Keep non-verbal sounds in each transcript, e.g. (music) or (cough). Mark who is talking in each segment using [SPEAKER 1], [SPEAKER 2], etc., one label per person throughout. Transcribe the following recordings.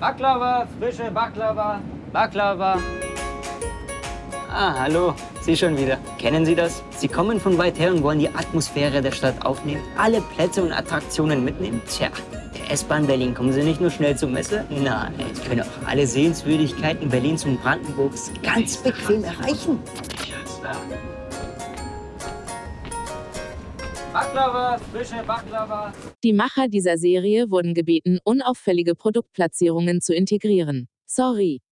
[SPEAKER 1] Baklava, frische Baklava, Baklava. Ah, hallo, Sie schon wieder. Kennen Sie das? Sie kommen von weit her und wollen die Atmosphäre der Stadt aufnehmen, alle Plätze und Attraktionen mitnehmen? Tja, der S-Bahn Berlin kommen Sie nicht nur schnell zur Messe, nein, Sie können auch alle Sehenswürdigkeiten Berlins und Brandenburgs ganz bequem erreichen. Baklava, frische Baklava.
[SPEAKER 2] Die Macher dieser Serie wurden gebeten, unauffällige Produktplatzierungen zu integrieren. Sorry.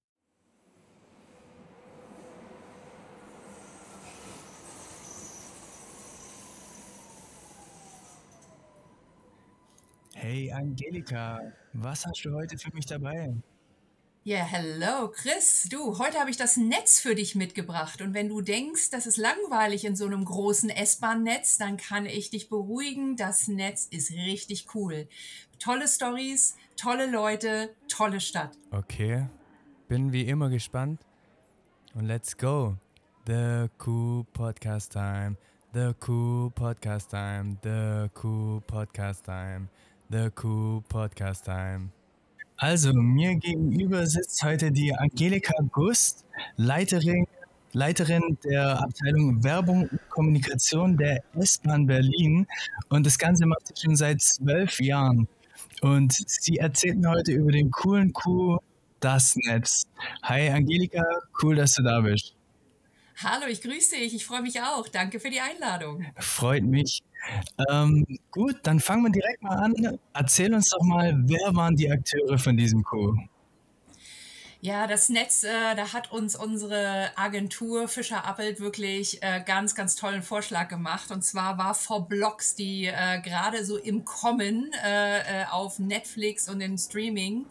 [SPEAKER 3] Hey Angelika, was hast du heute für mich dabei?
[SPEAKER 4] Ja, hello, Chris. Du, heute habe ich das Netz für dich mitgebracht. Und wenn du denkst, das ist langweilig in so einem großen S-Bahn-Netz, dann kann ich dich beruhigen. Das Netz ist richtig cool. Tolle Stories, tolle Leute, tolle Stadt.
[SPEAKER 3] Okay, bin wie immer gespannt. Und let's go. The Cool Podcast Time. The Cool Podcast Time. The Cool Podcast Time. The Cool Podcast Time. Also, mir gegenüber sitzt heute die Angelika Gust, Leiterin, Leiterin der Abteilung Werbung und Kommunikation der S-Bahn Berlin. Und das Ganze macht sie schon seit zwölf Jahren. Und sie erzählt mir heute über den coolen Coup Das Netz. Hi Angelika, cool, dass du da bist.
[SPEAKER 4] Hallo, ich grüße dich. Ich freue mich auch. Danke für die Einladung.
[SPEAKER 3] Freut mich. Ähm, gut, dann fangen wir direkt mal an. Erzähl uns doch mal, wer waren die Akteure von diesem Coup?
[SPEAKER 4] Ja, das Netz, äh, da hat uns unsere Agentur Fischer Appelt wirklich äh, ganz, ganz tollen Vorschlag gemacht. Und zwar war For Blocks, die äh, gerade so im Kommen äh, äh, auf Netflix und im Streaming.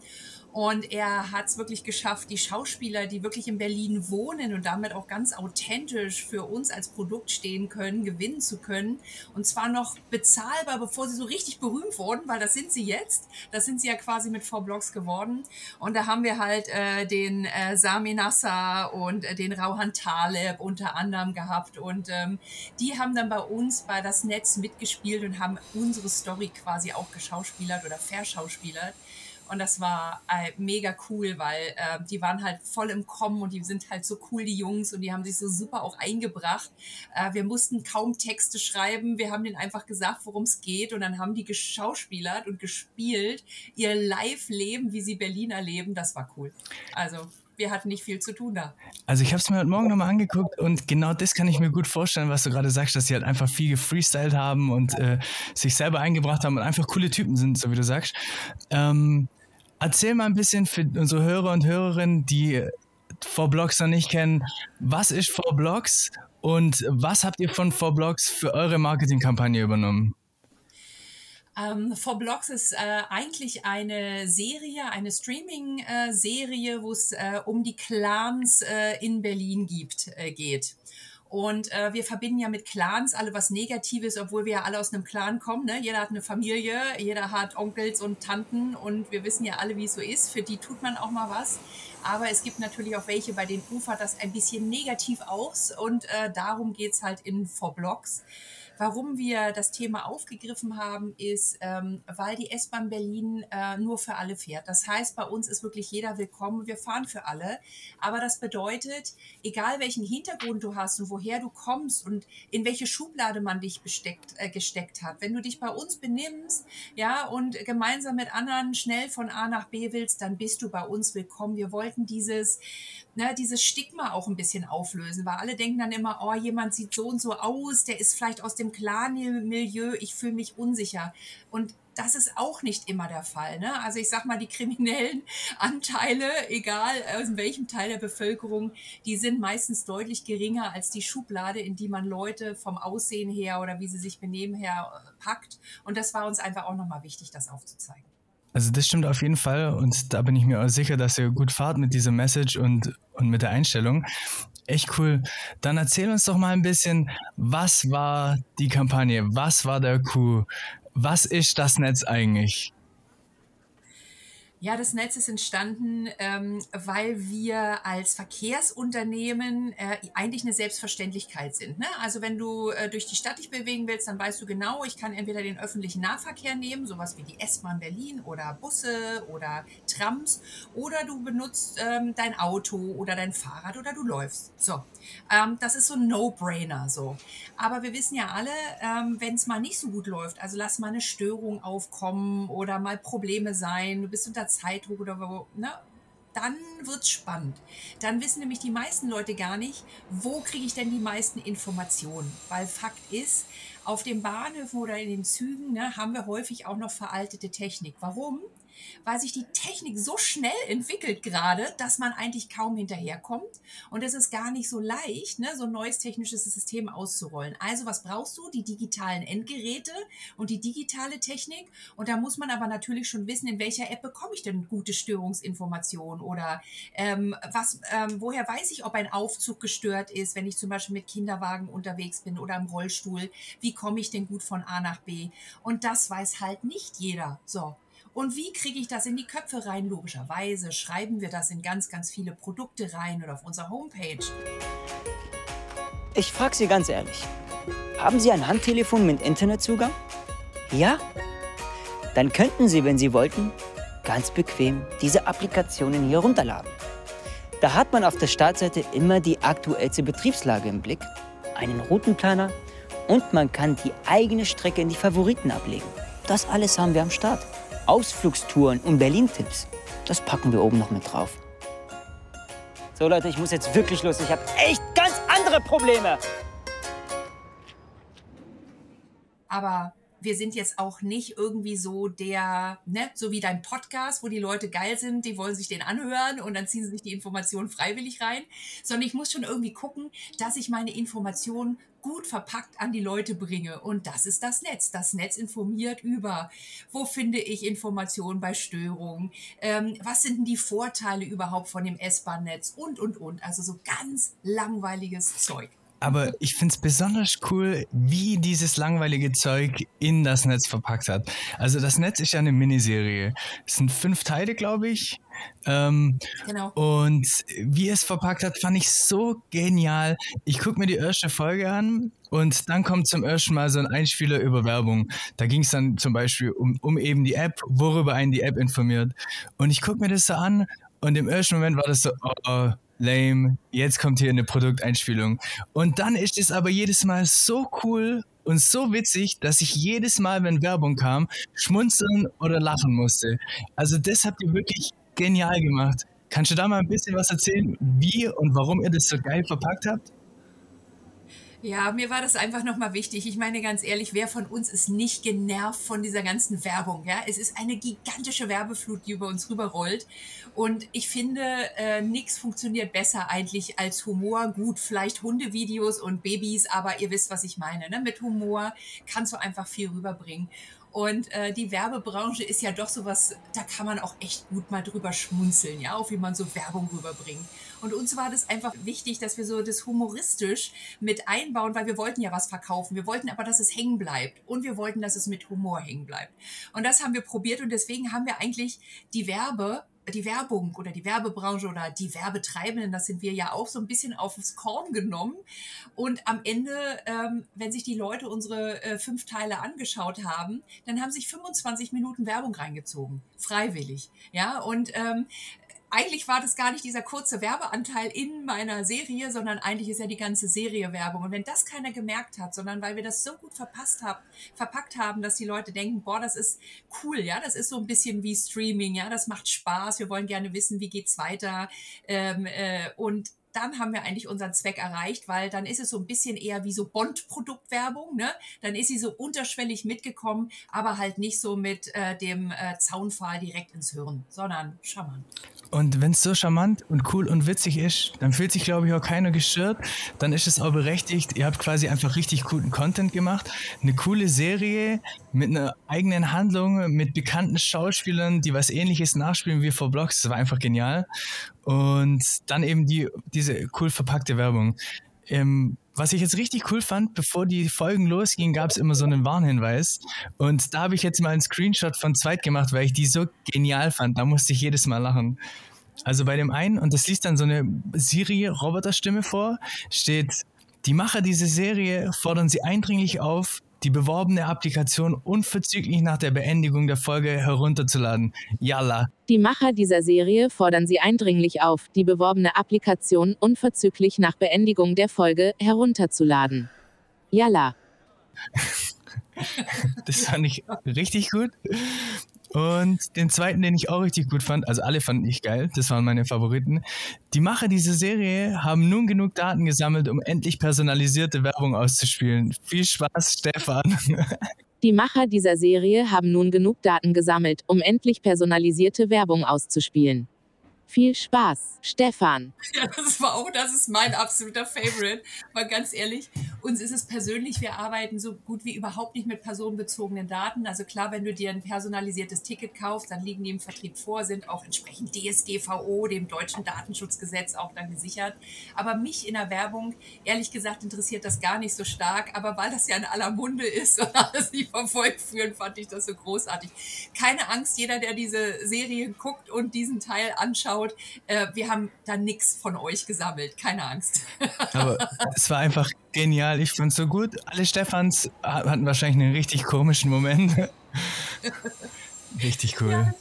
[SPEAKER 4] Und er hat es wirklich geschafft, die Schauspieler, die wirklich in Berlin wohnen und damit auch ganz authentisch für uns als Produkt stehen können, gewinnen zu können. Und zwar noch bezahlbar, bevor sie so richtig berühmt wurden, weil das sind sie jetzt. Das sind sie ja quasi mit V-Blocks geworden. Und da haben wir halt äh, den äh, Sami Nasser und äh, den Rauhan Taleb unter anderem gehabt. Und ähm, die haben dann bei uns bei das Netz mitgespielt und haben unsere Story quasi auch geschauspielert oder verschauspielert. Und das war äh, mega cool, weil äh, die waren halt voll im Kommen und die sind halt so cool, die Jungs, und die haben sich so super auch eingebracht. Äh, wir mussten kaum Texte schreiben, wir haben denen einfach gesagt, worum es geht, und dann haben die geschauspielert und gespielt, ihr Live-Leben, wie sie Berlin erleben. Das war cool. Also wir hatten nicht viel zu tun da.
[SPEAKER 3] Also ich habe es mir heute Morgen nochmal angeguckt und genau das kann ich mir gut vorstellen, was du gerade sagst, dass sie halt einfach viel gefreestylt haben und äh, sich selber eingebracht haben und einfach coole Typen sind, so wie du sagst. Ähm, erzähl mal ein bisschen für unsere Hörer und Hörerinnen, die V-Blocks noch nicht kennen, was ist V-Blocks und was habt ihr von V-Blocks für eure Marketingkampagne übernommen?
[SPEAKER 4] Ähm, For Blocks ist äh, eigentlich eine Serie, eine Streaming-Serie, äh, wo es äh, um die Clans äh, in Berlin gibt, äh, geht. Und äh, wir verbinden ja mit Clans alle was Negatives, obwohl wir ja alle aus einem Clan kommen. Ne? Jeder hat eine Familie, jeder hat Onkels und Tanten und wir wissen ja alle, wie es so ist. Für die tut man auch mal was. Aber es gibt natürlich auch welche, bei denen ufert das ein bisschen negativ aus und äh, darum geht's halt in For Blocks. Warum wir das Thema aufgegriffen haben, ist, ähm, weil die S-Bahn Berlin äh, nur für alle fährt. Das heißt, bei uns ist wirklich jeder willkommen. Wir fahren für alle. Aber das bedeutet, egal welchen Hintergrund du hast und woher du kommst und in welche Schublade man dich besteckt, äh, gesteckt hat, wenn du dich bei uns benimmst, ja, und gemeinsam mit anderen schnell von A nach B willst, dann bist du bei uns willkommen. Wir wollten dieses ne, dieses Stigma auch ein bisschen auflösen, weil alle denken dann immer, oh, jemand sieht so und so aus, der ist vielleicht aus dem Clan-Milieu, ich fühle mich unsicher. Und das ist auch nicht immer der Fall. Ne? Also ich sag mal, die kriminellen (laughs) Anteile, egal aus welchem Teil der Bevölkerung, die sind meistens deutlich geringer als die Schublade, in die man Leute vom Aussehen her oder wie sie sich benehmen her packt. Und das war uns einfach auch nochmal wichtig, das aufzuzeigen.
[SPEAKER 3] Also das stimmt auf jeden Fall und da bin ich mir auch sicher, dass ihr gut fahrt mit dieser Message und, und mit der Einstellung. Echt cool. Dann erzähl uns doch mal ein bisschen, was war die Kampagne? Was war der Coup? Was ist das Netz eigentlich?
[SPEAKER 4] Ja, das Netz ist entstanden, ähm, weil wir als Verkehrsunternehmen äh, eigentlich eine Selbstverständlichkeit sind. Ne? Also wenn du äh, durch die Stadt dich bewegen willst, dann weißt du genau, ich kann entweder den öffentlichen Nahverkehr nehmen, sowas wie die S-Bahn Berlin oder Busse oder Trams, oder du benutzt ähm, dein Auto oder dein Fahrrad oder du läufst. So, ähm, das ist so ein No-Brainer so. Aber wir wissen ja alle, ähm, wenn es mal nicht so gut läuft, also lass mal eine Störung aufkommen oder mal Probleme sein, du bist unter Zeitdruck oder wo, ne? Dann wird's spannend. Dann wissen nämlich die meisten Leute gar nicht, wo kriege ich denn die meisten Informationen. Weil Fakt ist, auf den Bahnhöfen oder in den Zügen ne, haben wir häufig auch noch veraltete Technik. Warum? Weil sich die Technik so schnell entwickelt gerade, dass man eigentlich kaum hinterherkommt. Und es ist gar nicht so leicht, ne, so ein neues technisches System auszurollen. Also was brauchst du? Die digitalen Endgeräte und die digitale Technik. Und da muss man aber natürlich schon wissen, in welcher App bekomme ich denn gute Störungsinformationen oder ähm, was, ähm, woher weiß ich, ob ein Aufzug gestört ist, wenn ich zum Beispiel mit Kinderwagen unterwegs bin oder im Rollstuhl. Wie komme ich denn gut von A nach B? Und das weiß halt nicht jeder. So. Und wie kriege ich das in die Köpfe rein? Logischerweise schreiben wir das in ganz, ganz viele Produkte rein oder auf unserer Homepage.
[SPEAKER 1] Ich frage Sie ganz ehrlich. Haben Sie ein Handtelefon mit Internetzugang? Ja? Dann könnten Sie, wenn Sie wollten, ganz bequem diese Applikationen hier runterladen. Da hat man auf der Startseite immer die aktuellste Betriebslage im Blick, einen Routenplaner und man kann die eigene Strecke in die Favoriten ablegen. Das alles haben wir am Start. Ausflugstouren und Berlin-Tipps, das packen wir oben noch mit drauf. So Leute, ich muss jetzt wirklich los. Ich habe echt ganz andere Probleme.
[SPEAKER 4] Aber wir sind jetzt auch nicht irgendwie so der, ne, so wie dein Podcast, wo die Leute geil sind, die wollen sich den anhören und dann ziehen sie sich die Informationen freiwillig rein, sondern ich muss schon irgendwie gucken, dass ich meine Informationen gut verpackt an die Leute bringe. Und das ist das Netz. Das Netz informiert über, wo finde ich Informationen bei Störungen, ähm, was sind denn die Vorteile überhaupt von dem S-Bahn-Netz und, und, und. Also so ganz langweiliges Zeug.
[SPEAKER 3] Aber ich finde es besonders cool, wie dieses langweilige Zeug in das Netz verpackt hat. Also das Netz ist ja eine Miniserie. Es sind fünf Teile, glaube ich. Ähm, genau. Und wie es verpackt hat, fand ich so genial. Ich gucke mir die erste Folge an und dann kommt zum ersten Mal so ein Einspieler über Werbung. Da ging es dann zum Beispiel um, um eben die App, worüber einen die App informiert. Und ich gucke mir das so an und im ersten Moment war das so, oh, lame, jetzt kommt hier eine Produkteinspielung. Und dann ist es aber jedes Mal so cool und so witzig, dass ich jedes Mal, wenn Werbung kam, schmunzeln oder lachen musste. Also das habt ihr wirklich genial gemacht. Kannst du da mal ein bisschen was erzählen, wie und warum ihr das so geil verpackt habt?
[SPEAKER 4] Ja, mir war das einfach nochmal wichtig. Ich meine ganz ehrlich, wer von uns ist nicht genervt von dieser ganzen Werbung? Ja, es ist eine gigantische Werbeflut, die über uns rüberrollt. Und ich finde, äh, nichts funktioniert besser eigentlich als Humor. Gut, vielleicht Hundevideos und Babys, aber ihr wisst, was ich meine. Ne? Mit Humor kannst du einfach viel rüberbringen. Und äh, die Werbebranche ist ja doch sowas, da kann man auch echt gut mal drüber schmunzeln, ja, auch wie man so Werbung rüberbringt. Und uns war das einfach wichtig, dass wir so das humoristisch mit einbauen, weil wir wollten ja was verkaufen. Wir wollten aber, dass es hängen bleibt. Und wir wollten, dass es mit Humor hängen bleibt. Und das haben wir probiert und deswegen haben wir eigentlich die Werbe die Werbung oder die Werbebranche oder die Werbetreibenden, das sind wir ja auch so ein bisschen aufs Korn genommen. Und am Ende, ähm, wenn sich die Leute unsere äh, fünf Teile angeschaut haben, dann haben sich 25 Minuten Werbung reingezogen, freiwillig. Ja, und ähm, eigentlich war das gar nicht dieser kurze Werbeanteil in meiner Serie, sondern eigentlich ist ja die ganze Serie Werbung. Und wenn das keiner gemerkt hat, sondern weil wir das so gut verpasst haben, verpackt haben, dass die Leute denken, boah, das ist cool, ja, das ist so ein bisschen wie Streaming, ja, das macht Spaß, wir wollen gerne wissen, wie geht's weiter. Ähm, äh, und dann haben wir eigentlich unseren Zweck erreicht, weil dann ist es so ein bisschen eher wie so Bond-Produktwerbung, ne? Dann ist sie so unterschwellig mitgekommen, aber halt nicht so mit äh, dem äh, Zaunpfahl direkt ins Hirn, sondern charmant.
[SPEAKER 3] Und wenn es so charmant und cool und witzig ist, dann fühlt sich, glaube ich, auch keiner gestört. Dann ist es auch berechtigt. Ihr habt quasi einfach richtig guten Content gemacht. Eine coole Serie mit einer eigenen Handlung, mit bekannten Schauspielern, die was ähnliches nachspielen wie vor Blogs. Das war einfach genial. Und dann eben die, diese cool verpackte Werbung. ähm, was ich jetzt richtig cool fand, bevor die Folgen losgingen, gab es immer so einen Warnhinweis. Und da habe ich jetzt mal einen Screenshot von zweit gemacht, weil ich die so genial fand. Da musste ich jedes Mal lachen. Also bei dem einen, und das liest dann so eine Siri-Roboterstimme vor, steht, die Macher dieser Serie fordern sie eindringlich auf, die beworbene Applikation unverzüglich nach der Beendigung der Folge herunterzuladen. Yalla.
[SPEAKER 2] Die Macher dieser Serie fordern Sie eindringlich auf, die beworbene Applikation unverzüglich nach Beendigung der Folge herunterzuladen. Yalla. (laughs)
[SPEAKER 3] das fand ich richtig gut. Und den zweiten, den ich auch richtig gut fand, also alle fanden ich geil, das waren meine Favoriten. Die Macher dieser Serie haben nun genug Daten gesammelt, um endlich personalisierte Werbung auszuspielen. Viel Spaß, Stefan. (laughs)
[SPEAKER 2] Die Macher dieser Serie haben nun genug Daten gesammelt, um endlich personalisierte Werbung auszuspielen. Viel Spaß, Stefan.
[SPEAKER 4] Ja, das war auch, das ist mein absoluter Favorite. Mal ganz ehrlich, uns ist es persönlich, wir arbeiten so gut wie überhaupt nicht mit personenbezogenen Daten. Also klar, wenn du dir ein personalisiertes Ticket kaufst, dann liegen die im Vertrieb vor, sind auch entsprechend DSGVO, dem deutschen Datenschutzgesetz, auch dann gesichert. Aber mich in der Werbung, ehrlich gesagt, interessiert das gar nicht so stark. Aber weil das ja in aller Munde ist und alles nicht verfolgt führen, fand ich das so großartig. Keine Angst, jeder, der diese Serie guckt und diesen Teil anschaut, äh, wir haben da nichts von euch gesammelt. Keine Angst. (laughs)
[SPEAKER 3] Aber es war einfach genial. Ich fand es so gut. Alle Stefans hatten wahrscheinlich einen richtig komischen Moment. (laughs) richtig cool.
[SPEAKER 4] Ja,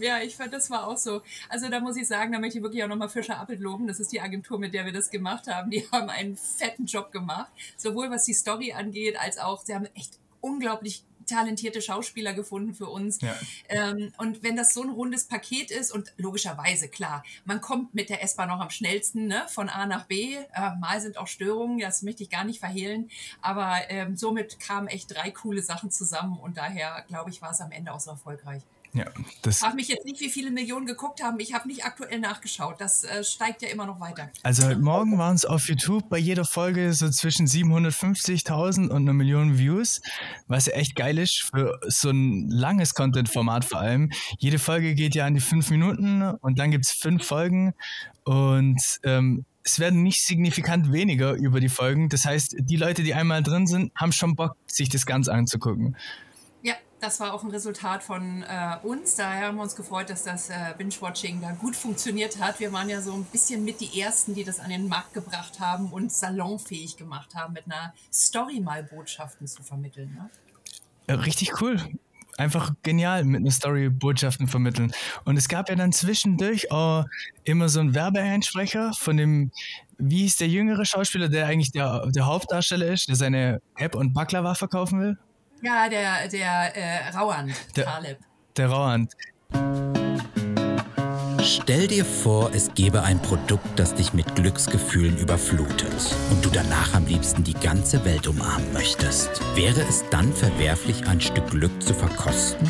[SPEAKER 4] ja, ich fand, das war auch so. Also da muss ich sagen, da möchte ich wirklich auch nochmal Fischer Appelt loben. Das ist die Agentur, mit der wir das gemacht haben. Die haben einen fetten Job gemacht. Sowohl was die Story angeht, als auch, sie haben echt unglaublich talentierte Schauspieler gefunden für uns. Ja. Ähm, und wenn das so ein rundes Paket ist und logischerweise, klar, man kommt mit der S-Bahn noch am schnellsten ne, von A nach B. Äh, mal sind auch Störungen, das möchte ich gar nicht verhehlen. Aber ähm, somit kamen echt drei coole Sachen zusammen und daher, glaube ich, war es am Ende auch so erfolgreich.
[SPEAKER 3] Ja, das.
[SPEAKER 4] Ich frage mich jetzt nicht, wie viele Millionen geguckt haben. Ich habe nicht aktuell nachgeschaut. Das äh, steigt ja immer noch weiter.
[SPEAKER 3] Also heute Morgen waren es auf YouTube bei jeder Folge so zwischen 750.000 und einer Million Views, was ja echt geil ist für so ein langes Content-Format vor allem. Jede Folge geht ja an die fünf Minuten und dann gibt es fünf Folgen und ähm, es werden nicht signifikant weniger über die Folgen. Das heißt, die Leute, die einmal drin sind, haben schon Bock, sich das Ganze anzugucken.
[SPEAKER 4] Das war auch ein Resultat von äh, uns. Daher haben wir uns gefreut, dass das äh, Binge-Watching da gut funktioniert hat. Wir waren ja so ein bisschen mit die Ersten, die das an den Markt gebracht haben und salonfähig gemacht haben, mit einer Story mal Botschaften zu vermitteln. Ne?
[SPEAKER 3] Ja, richtig cool. Einfach genial mit einer Story Botschaften vermitteln. Und es gab ja dann zwischendurch auch immer so einen Werbeeinsprecher von dem, wie hieß der jüngere Schauspieler, der eigentlich der, der Hauptdarsteller ist, der seine App und Baklava verkaufen will?
[SPEAKER 4] Ja, der, der äh, Rauand, der, Taleb.
[SPEAKER 3] Der Rauand.
[SPEAKER 5] Stell dir vor, es gäbe ein Produkt, das dich mit Glücksgefühlen überflutet und du danach am liebsten die ganze Welt umarmen möchtest. Wäre es dann verwerflich, ein Stück Glück zu verkosten?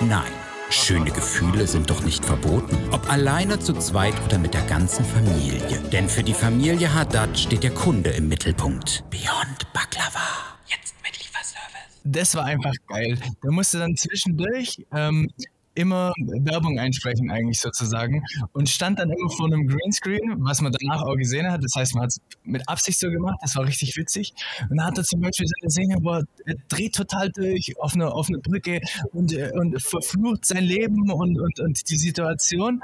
[SPEAKER 5] Nein. Schöne Gefühle sind doch nicht verboten. Ob alleine, zu zweit oder mit der ganzen Familie. Denn für die Familie Haddad steht der Kunde im Mittelpunkt. Beyond Baklava
[SPEAKER 3] das war einfach geil. Der musste dann zwischendurch ähm, immer Werbung einsprechen eigentlich sozusagen und stand dann immer vor einem Greenscreen, was man danach auch gesehen hat. Das heißt, man hat es mit Absicht so gemacht, das war richtig witzig. Und dann hat er zum Beispiel seine Szene, wo er, dreht total durch auf eine, auf eine Brücke und, äh, und verflucht sein Leben und, und, und die Situation.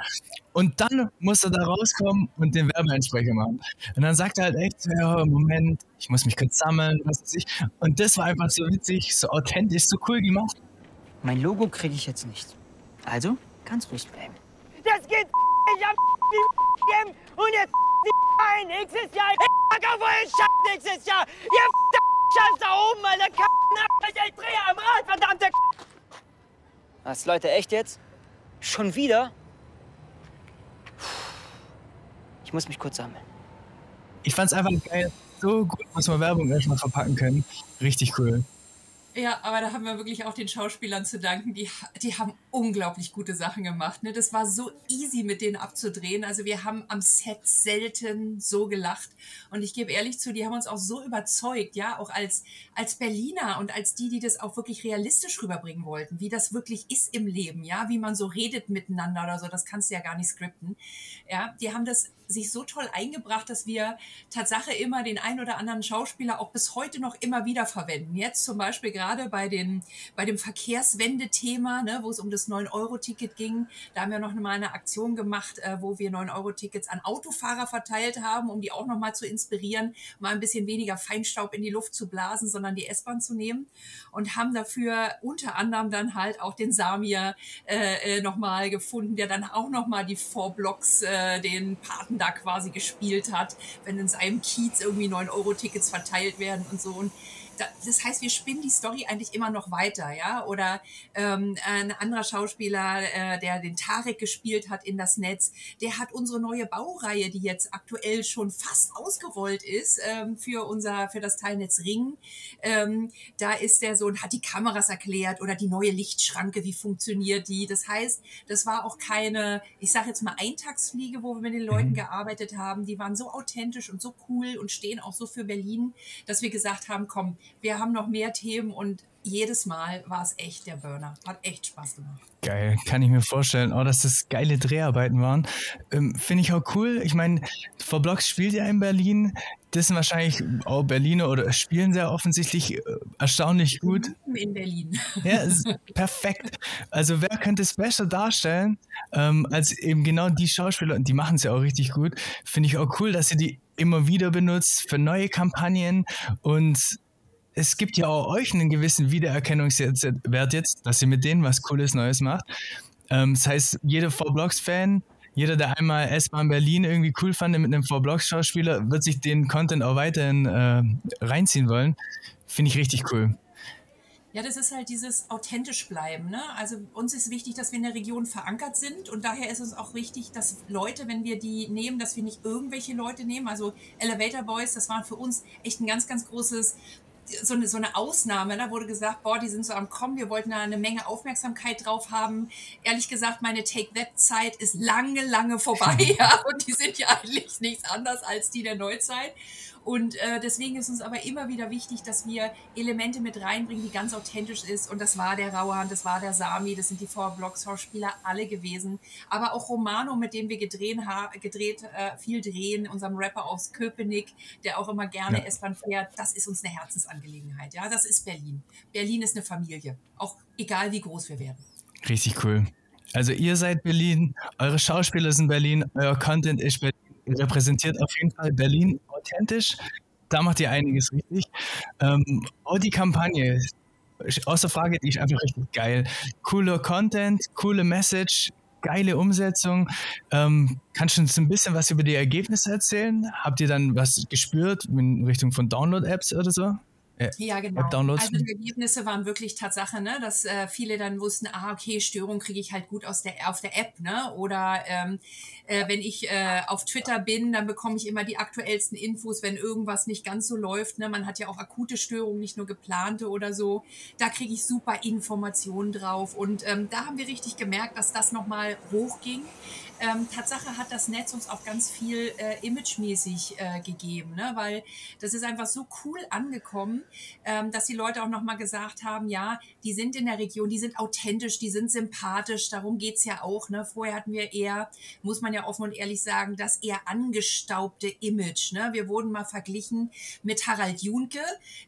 [SPEAKER 3] Und dann muss er da rauskommen und den Werbeeinsprecher machen. Und dann sagt er halt echt, ja, Moment, ich muss mich kurz sammeln, was weiß ich. Und das war einfach so witzig, so authentisch, so cool gemacht.
[SPEAKER 1] Mein Logo kriege ich jetzt nicht. Also, ganz ruhig bleiben.
[SPEAKER 6] Das geht ich hab die und jetzt die ein. Nächstes Jahr, ich auf euren Scheiß nächstes Jahr. Ihr Scheiß da oben, Alter. Ich drehe am Rad, verdammte
[SPEAKER 1] Was, Leute, echt jetzt? Schon wieder? Ich muss mich kurz sammeln.
[SPEAKER 3] Ich fand's einfach geil. So gut muss man Werbung erstmal verpacken können. Richtig cool.
[SPEAKER 4] Ja, aber da haben wir wirklich auch den Schauspielern zu danken. Die, die haben unglaublich gute Sachen gemacht. Ne? Das war so easy, mit denen abzudrehen. Also wir haben am Set selten so gelacht. Und ich gebe ehrlich zu, die haben uns auch so überzeugt, ja, auch als, als Berliner und als die, die das auch wirklich realistisch rüberbringen wollten, wie das wirklich ist im Leben, ja, wie man so redet miteinander oder so, das kannst du ja gar nicht skripten. Ja, die haben das sich so toll eingebracht, dass wir Tatsache immer den ein oder anderen Schauspieler auch bis heute noch immer wieder verwenden. Jetzt zum Beispiel gerade bei, den, bei dem Verkehrswende-Thema, ne, wo es um das 9-Euro-Ticket ging. Da haben wir noch mal eine Aktion gemacht, äh, wo wir 9-Euro-Tickets an Autofahrer verteilt haben, um die auch noch mal zu inspirieren, mal ein bisschen weniger Feinstaub in die Luft zu blasen, sondern die S-Bahn zu nehmen. Und haben dafür unter anderem dann halt auch den Samir äh, äh noch mal gefunden, der dann auch noch mal die Vorblocks, äh, den Paten da quasi gespielt hat, wenn in seinem Kiez irgendwie 9-Euro-Tickets verteilt werden und so. Und das heißt, wir spinnen die Story eigentlich immer noch weiter, ja. Oder ähm, ein anderer Schauspieler, äh, der den Tarek gespielt hat in das Netz, der hat unsere neue Baureihe, die jetzt aktuell schon fast ausgerollt ist ähm, für unser für das Teilnetz Ring. Ähm, da ist der so und hat die Kameras erklärt oder die neue Lichtschranke, wie funktioniert die. Das heißt, das war auch keine, ich sage jetzt mal Eintagsfliege, wo wir mit den Leuten mhm. gearbeitet haben. Die waren so authentisch und so cool und stehen auch so für Berlin, dass wir gesagt haben, komm, wir haben noch mehr Themen und jedes Mal war es echt der Burner. Hat echt Spaß gemacht.
[SPEAKER 3] Geil, kann ich mir vorstellen. Oh, dass das geile Dreharbeiten waren. Ähm, Finde ich auch cool. Ich meine, Blocks spielt ja in Berlin. Das sind wahrscheinlich auch Berliner oder spielen sehr offensichtlich äh, erstaunlich gut.
[SPEAKER 4] In Berlin. (laughs)
[SPEAKER 3] Ja, perfekt. Also wer könnte es besser darstellen ähm, als eben genau die Schauspieler und die machen es ja auch richtig gut. Finde ich auch cool, dass sie die immer wieder benutzt für neue Kampagnen und es gibt ja auch euch einen gewissen Wiedererkennungswert jetzt, dass ihr mit denen was Cooles Neues macht. Ähm, das heißt, jeder V-Blocks-Fan, jeder, der einmal S-Bahn Berlin irgendwie cool fand mit einem V-Blocks-Schauspieler, wird sich den Content auch weiterhin äh, reinziehen wollen. Finde ich richtig cool.
[SPEAKER 4] Ja, das ist halt dieses authentisch bleiben. Ne? Also uns ist wichtig, dass wir in der Region verankert sind und daher ist uns auch wichtig, dass Leute, wenn wir die nehmen, dass wir nicht irgendwelche Leute nehmen. Also Elevator Boys, das war für uns echt ein ganz, ganz großes so eine, so eine Ausnahme. Da wurde gesagt, boah, die sind so am Kommen, wir wollten da eine Menge Aufmerksamkeit drauf haben. Ehrlich gesagt, meine Take-That-Zeit ist lange, lange vorbei. (laughs) ja, und die sind ja eigentlich nichts anderes als die der Neuzeit. Und äh, deswegen ist uns aber immer wieder wichtig, dass wir Elemente mit reinbringen, die ganz authentisch ist. Und das war der Rauhan, das war der Sami, das sind die Four Blocks Schauspieler alle gewesen. Aber auch Romano, mit dem wir gedreht, gedreht äh, viel drehen, unserem Rapper aus Köpenick, der auch immer gerne ja. S-Bahn fährt, das ist uns eine Herzensangelegenheit. Ja, das ist Berlin. Berlin ist eine Familie. Auch egal, wie groß wir werden.
[SPEAKER 3] Richtig cool. Also ihr seid Berlin, eure Schauspieler sind Berlin, euer Content ist Berlin repräsentiert auf jeden Fall Berlin authentisch. Da macht ihr einiges richtig. Ähm, auch die Kampagne, außer Frage, die ist einfach richtig geil. Cooler Content, coole Message, geile Umsetzung. Ähm, kannst du uns ein bisschen was über die Ergebnisse erzählen? Habt ihr dann was gespürt in Richtung von Download-Apps oder so?
[SPEAKER 4] Ja, genau. Also die Ergebnisse waren wirklich Tatsache, ne, dass äh, viele dann wussten, ah, okay, Störung kriege ich halt gut aus der, auf der App, ne? Oder ähm, äh, wenn ich äh, auf Twitter bin, dann bekomme ich immer die aktuellsten Infos, wenn irgendwas nicht ganz so läuft. Ne? Man hat ja auch akute Störungen, nicht nur geplante oder so. Da kriege ich super Informationen drauf. Und ähm, da haben wir richtig gemerkt, dass das nochmal hochging. Ähm, Tatsache hat das Netz uns auch ganz viel äh, imagemäßig äh, gegeben, ne? weil das ist einfach so cool angekommen, ähm, dass die Leute auch nochmal gesagt haben, ja, die sind in der Region, die sind authentisch, die sind sympathisch, darum geht's ja auch. Ne? Vorher hatten wir eher, muss man ja offen und ehrlich sagen, das eher angestaubte Image. Ne? Wir wurden mal verglichen mit Harald Junke,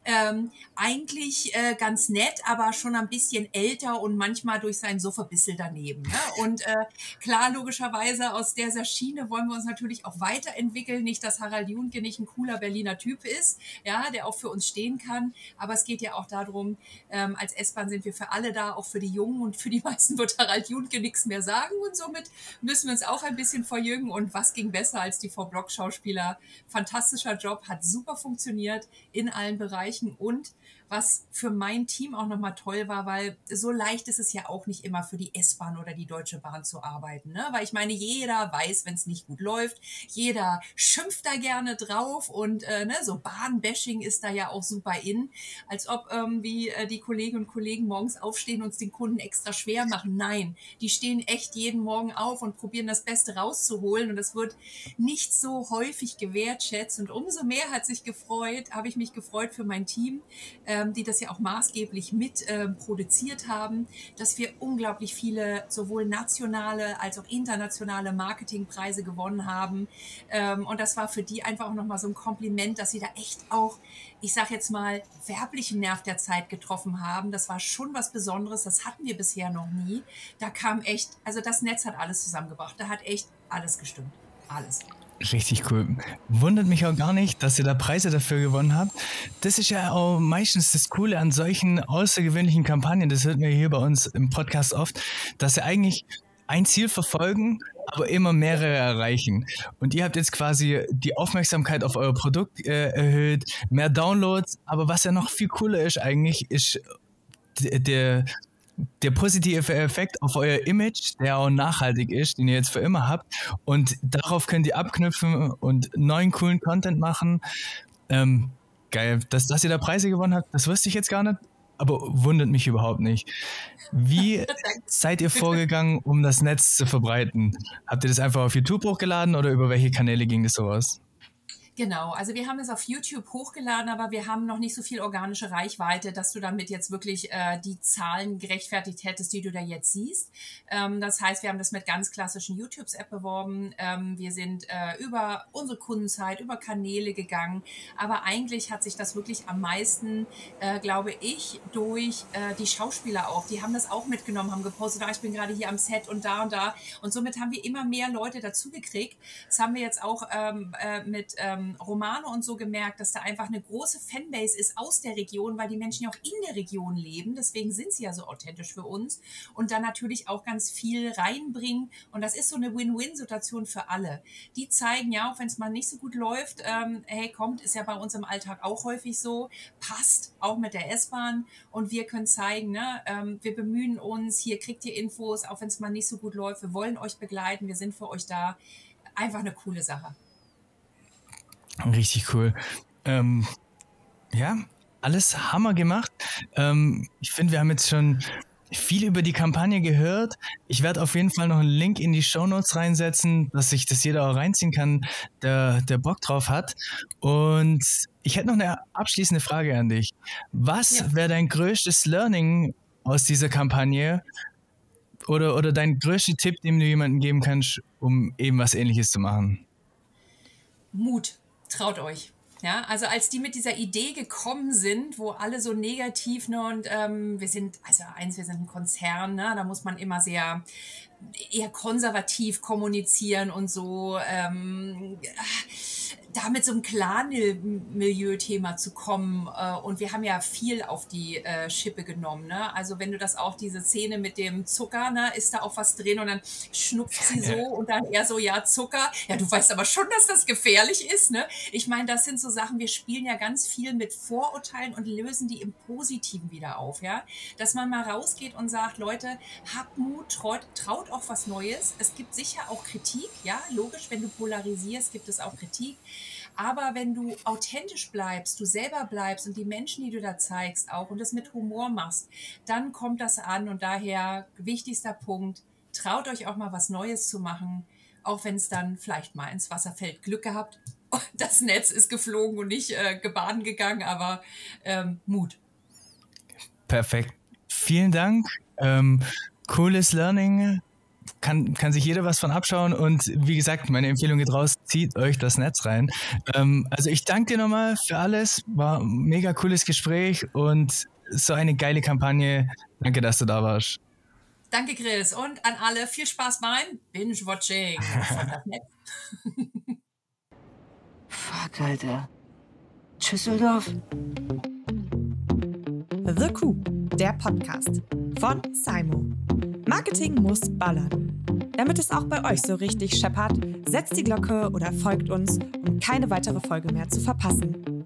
[SPEAKER 4] ähm, eigentlich äh, ganz nett, aber schon ein bisschen älter und manchmal durch sein Sofa bissel daneben. Ne? Und äh, klar, logischerweise Weise aus dieser Schiene wollen wir uns natürlich auch weiterentwickeln. Nicht, dass Harald Junke nicht ein cooler Berliner Typ ist, ja, der auch für uns stehen kann. Aber es geht ja auch darum, ähm, als S-Bahn sind wir für alle da, auch für die Jungen und für die (laughs) meisten wird Harald Junke nichts mehr sagen und somit müssen wir uns auch ein bisschen verjüngen. Und was ging besser als die V-Block-Schauspieler? Fantastischer Job, hat super funktioniert in allen Bereichen und was für mein Team auch nochmal toll war, weil so leicht ist es ja auch nicht immer für die S-Bahn oder die Deutsche Bahn zu arbeiten. Ne? Weil ich meine, jeder weiß, wenn es nicht gut läuft, jeder schimpft da gerne drauf und äh, ne, so Bahnbashing ist da ja auch super in, als ob irgendwie äh, die Kolleginnen und Kollegen morgens aufstehen und es den Kunden extra schwer machen. Nein, die stehen echt jeden Morgen auf und probieren das Beste rauszuholen und das wird nicht so häufig gewertschätzt und umso mehr hat sich gefreut, habe ich mich gefreut für mein Team, ähm, die das ja auch maßgeblich mit äh, produziert haben, dass wir unglaublich viele sowohl nationale als auch internationale Marketingpreise gewonnen haben. Ähm, und das war für die einfach auch nochmal so ein Kompliment, dass sie da echt auch, ich sage jetzt mal, werblichen Nerv der Zeit getroffen haben. Das war schon was Besonderes. Das hatten wir bisher noch nie. Da kam echt, also das Netz hat alles zusammengebracht. Da hat echt alles gestimmt. Alles.
[SPEAKER 3] Richtig cool. Wundert mich auch gar nicht, dass ihr da Preise dafür gewonnen habt. Das ist ja auch meistens das Coole an solchen außergewöhnlichen Kampagnen. Das hört man hier bei uns im Podcast oft, dass sie eigentlich ein Ziel verfolgen, aber immer mehrere erreichen. Und ihr habt jetzt quasi die Aufmerksamkeit auf euer Produkt äh, erhöht, mehr Downloads. Aber was ja noch viel cooler ist eigentlich, ist der, der positive Effekt auf euer Image, der auch nachhaltig ist, den ihr jetzt für immer habt. Und darauf könnt ihr abknüpfen und neuen coolen Content machen. Ähm, geil. Dass, dass ihr da Preise gewonnen habt, das wusste ich jetzt gar nicht, aber wundert mich überhaupt nicht. Wie (laughs) seid ihr vorgegangen, um das Netz zu verbreiten? Habt ihr das einfach auf YouTube hochgeladen oder über welche Kanäle ging das sowas?
[SPEAKER 4] Genau, also wir haben es auf YouTube hochgeladen, aber wir haben noch nicht so viel organische Reichweite, dass du damit jetzt wirklich äh, die Zahlen gerechtfertigt hättest, die du da jetzt siehst. Ähm, das heißt, wir haben das mit ganz klassischen YouTubes-App beworben. Ähm, wir sind äh, über unsere Kundenzeit, über Kanäle gegangen. Aber eigentlich hat sich das wirklich am meisten, äh, glaube ich, durch äh, die Schauspieler auch. Die haben das auch mitgenommen, haben gepostet, ah, ich bin gerade hier am Set und da und da. Und somit haben wir immer mehr Leute dazu gekriegt. Das haben wir jetzt auch ähm, äh, mit ähm, ähm, Romane und so gemerkt, dass da einfach eine große Fanbase ist aus der Region, weil die Menschen ja auch in der Region leben. Deswegen sind sie ja so authentisch für uns und dann natürlich auch ganz viel reinbringen. Und das ist so eine Win-Win-Situation für alle. Die zeigen ja, auch wenn es mal nicht so gut läuft, ähm, hey, kommt, ist ja bei uns im Alltag auch häufig so, passt auch mit der S-Bahn und wir können zeigen, ne, ähm, wir bemühen uns, hier kriegt ihr Infos, auch wenn es mal nicht so gut läuft. Wir wollen euch begleiten, wir sind für euch da. Einfach eine coole Sache.
[SPEAKER 3] Richtig cool. Ähm, ja, alles Hammer gemacht. Ähm, ich finde, wir haben jetzt schon viel über die Kampagne gehört. Ich werde auf jeden Fall noch einen Link in die Show Notes reinsetzen, dass sich das jeder auch reinziehen kann, der, der Bock drauf hat. Und ich hätte noch eine abschließende Frage an dich. Was ja. wäre dein größtes Learning aus dieser Kampagne oder, oder dein größter Tipp, den du jemandem geben kannst, um eben was ähnliches zu machen?
[SPEAKER 4] Mut traut euch. Ja, also als die mit dieser Idee gekommen sind, wo alle so negativ ne, und ähm, wir sind, also eins, wir sind ein Konzern, ne, da muss man immer sehr eher konservativ kommunizieren und so. Ähm, da mit so einem Clan-Milieu-Thema zu kommen. Äh, und wir haben ja viel auf die äh, Schippe genommen. Ne? Also wenn du das auch, diese Szene mit dem Zucker, ne, ist da auch was drin und dann schnupft sie so und dann eher so, ja, Zucker. Ja, du weißt aber schon, dass das gefährlich ist. Ne? Ich meine, das sind so Sachen, wir spielen ja ganz viel mit Vorurteilen und lösen die im Positiven wieder auf. Ja? Dass man mal rausgeht und sagt, Leute, habt Mut, traut, traut auch was Neues. Es gibt sicher auch Kritik, ja, logisch, wenn du polarisierst, gibt es auch Kritik. Aber wenn du authentisch bleibst, du selber bleibst und die Menschen, die du da zeigst, auch und das mit Humor machst, dann kommt das an. Und daher wichtigster Punkt, traut euch auch mal was Neues zu machen, auch wenn es dann vielleicht mal ins Wasser fällt. Glück gehabt, (laughs) das Netz ist geflogen und nicht äh, gebaden gegangen, aber ähm, Mut.
[SPEAKER 3] Perfekt. Vielen Dank. Ähm, cooles Learning kann, kann sich jeder was von abschauen und wie gesagt, meine Empfehlung geht raus, zieht euch das Netz rein. Ähm, also ich danke dir nochmal für alles, war ein mega cooles Gespräch und so eine geile Kampagne. Danke, dass du da warst.
[SPEAKER 4] Danke, Chris. Und an alle viel Spaß beim Binge-Watching. (laughs)
[SPEAKER 1] Fuck, Alter. Tschüsseldorf.
[SPEAKER 7] The Coup, der Podcast von Simo. Marketing muss ballern. Damit es auch bei euch so richtig scheppert, setzt die Glocke oder folgt uns, um keine weitere Folge mehr zu verpassen.